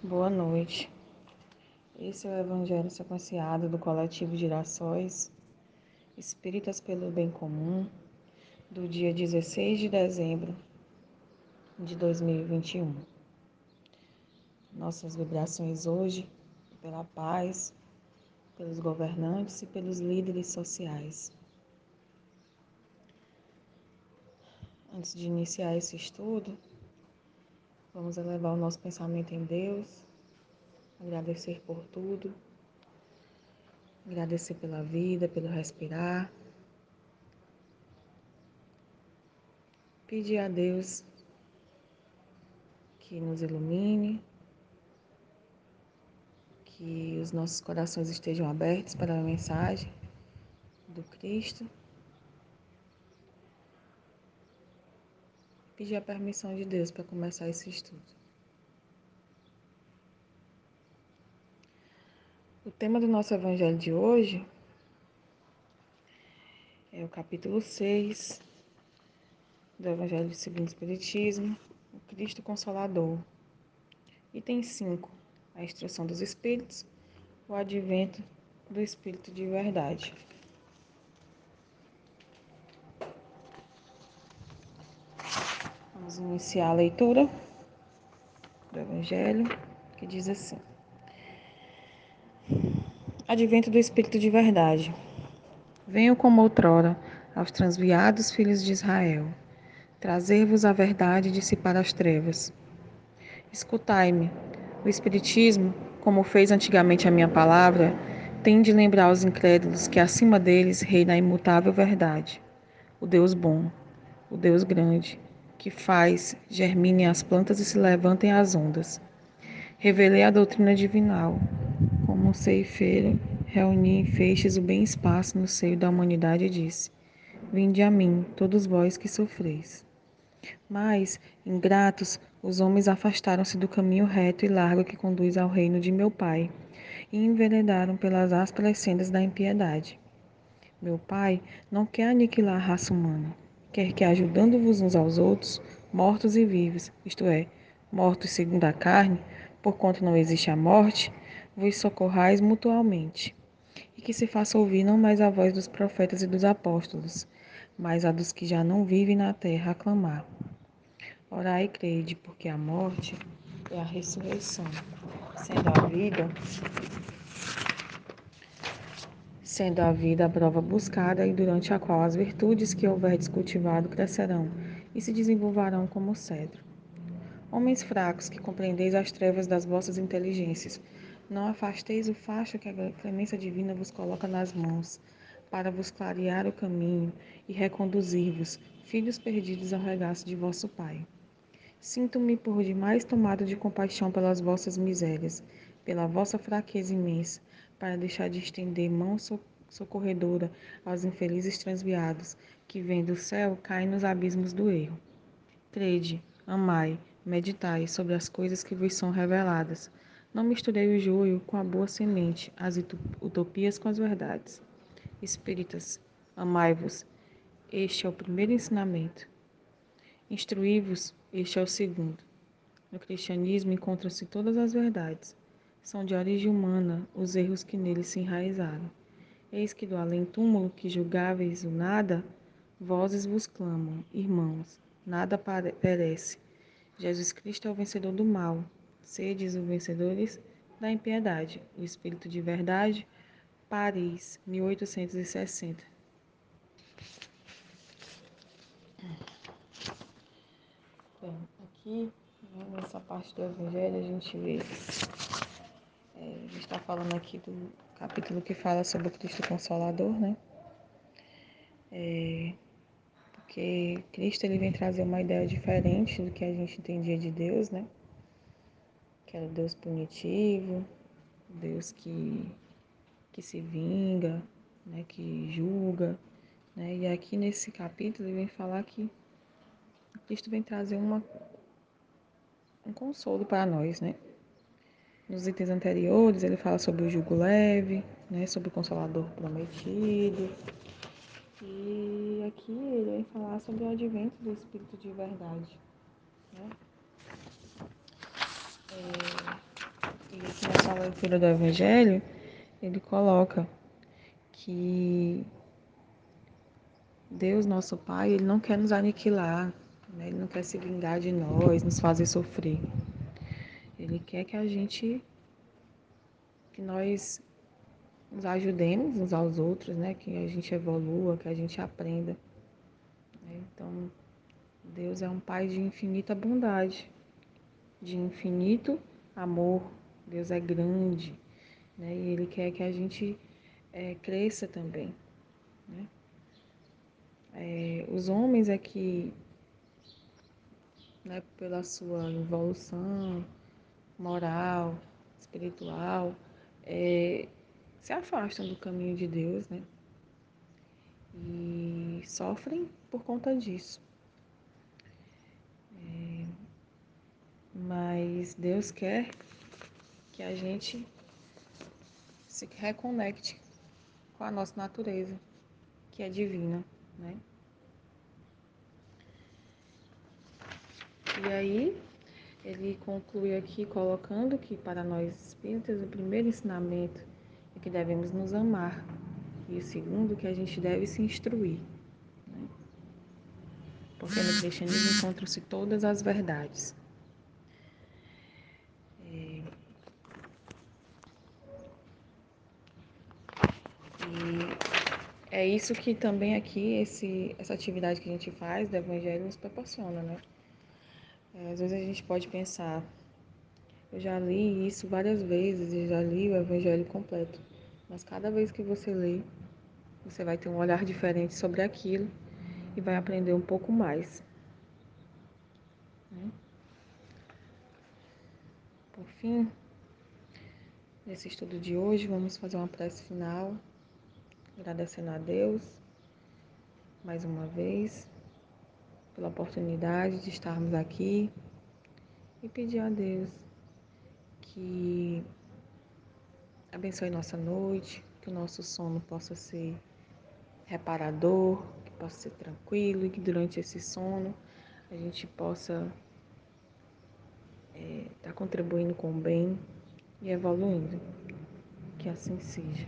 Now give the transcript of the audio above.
Boa noite. Esse é o Evangelho sequenciado do coletivo Girassóis, Espíritas pelo Bem Comum, do dia 16 de dezembro de 2021. Nossas vibrações hoje pela paz, pelos governantes e pelos líderes sociais. Antes de iniciar esse estudo, Vamos elevar o nosso pensamento em Deus, agradecer por tudo, agradecer pela vida, pelo respirar. Pedir a Deus que nos ilumine, que os nossos corações estejam abertos para a mensagem do Cristo. Pedir a permissão de Deus para começar esse estudo. O tema do nosso evangelho de hoje é o capítulo 6 do Evangelho segundo o Espiritismo, o Cristo Consolador. Item 5, a instrução dos Espíritos, o advento do Espírito de verdade. Iniciar a leitura do Evangelho, que diz assim: Advento do Espírito de Verdade. Venho como outrora aos transviados filhos de Israel, trazer-vos a verdade e dissipar as trevas. Escutai-me. O Espiritismo, como fez antigamente a minha palavra, tem de lembrar aos incrédulos que acima deles reina a imutável verdade, o Deus bom, o Deus grande, que faz germinem as plantas e se levantem as ondas. Revelei a doutrina divinal. Como um ceifeiro, reuni em feixes o bem espaço no seio da humanidade e disse: Vinde a mim, todos vós que sofreis. Mas, ingratos, os homens afastaram-se do caminho reto e largo que conduz ao reino de meu Pai e enveredaram pelas ásperas sendas da impiedade. Meu Pai não quer aniquilar a raça humana quer que ajudando-vos uns aos outros, mortos e vivos, isto é, mortos segundo a carne, porquanto não existe a morte, vos socorrais mutualmente. E que se faça ouvir não mais a voz dos profetas e dos apóstolos, mas a dos que já não vivem na terra a clamar. Orai e crede, porque a morte é a ressurreição, sendo a vida sendo a vida a prova buscada e durante a qual as virtudes que houverdes cultivado crescerão e se desenvolverão como o cedro. Homens fracos, que compreendeis as trevas das vossas inteligências, não afasteis o facho que a clemência divina vos coloca nas mãos, para vos clarear o caminho e reconduzir-vos, filhos perdidos ao regaço de vosso Pai. Sinto-me por demais tomado de compaixão pelas vossas misérias, pela vossa fraqueza imensa, para deixar de estender mão socorredora aos infelizes transviados, que vêm do céu caem nos abismos do erro. Crede, amai, meditai sobre as coisas que vos são reveladas. Não misturei o joio com a boa semente, as utopias com as verdades. Espíritas, amai-vos. Este é o primeiro ensinamento. Instruí-vos, este é o segundo. No cristianismo encontram-se todas as verdades. São de origem humana os erros que nele se enraizaram. Eis que do além-túmulo que julgáveis o nada, vozes vos clamam, irmãos, nada perece. Jesus Cristo é o vencedor do mal. Sedes os vencedores da impiedade. O Espírito de Verdade, Paris, 1860. Bem, aqui, nessa parte do Evangelho, a gente vê está falando aqui do capítulo que fala sobre o Cristo Consolador, né? É, porque Cristo ele vem trazer uma ideia diferente do que a gente entendia de Deus, né? Que era o Deus punitivo, Deus que, que se vinga, né? que julga. Né? E aqui nesse capítulo ele vem falar que Cristo vem trazer uma, um consolo para nós, né? Nos itens anteriores, ele fala sobre o jugo leve, né, sobre o consolador prometido. E aqui ele vem falar sobre o advento do Espírito de verdade. Né? É, leitura do Evangelho, ele coloca que Deus, nosso Pai, ele não quer nos aniquilar, né? ele não quer se vingar de nós, nos fazer sofrer. Ele quer que a gente, que nós nos ajudemos uns aos outros, né? Que a gente evolua, que a gente aprenda. Né? Então, Deus é um Pai de infinita bondade, de infinito amor. Deus é grande, né? E Ele quer que a gente é, cresça também, né? É, os homens é que, né, pela sua evolução moral, espiritual, é, se afastam do caminho de Deus, né? E sofrem por conta disso. É, mas Deus quer que a gente se reconecte com a nossa natureza, que é divina, né? E aí, ele conclui aqui colocando que para nós espíritas o primeiro ensinamento é que devemos nos amar e o segundo que a gente deve se instruir. Né? Porque no cristianismo encontram-se todas as verdades. É... E é isso que também aqui, esse, essa atividade que a gente faz do Evangelho nos proporciona, né? É, às vezes a gente pode pensar, eu já li isso várias vezes, eu já li o Evangelho completo. Mas cada vez que você lê, você vai ter um olhar diferente sobre aquilo e vai aprender um pouco mais. Né? Por fim, nesse estudo de hoje, vamos fazer uma prece final, agradecendo a Deus mais uma vez pela oportunidade de estarmos aqui e pedir a Deus que abençoe nossa noite, que o nosso sono possa ser reparador, que possa ser tranquilo e que durante esse sono a gente possa estar é, tá contribuindo com o bem e evoluindo. Que assim seja.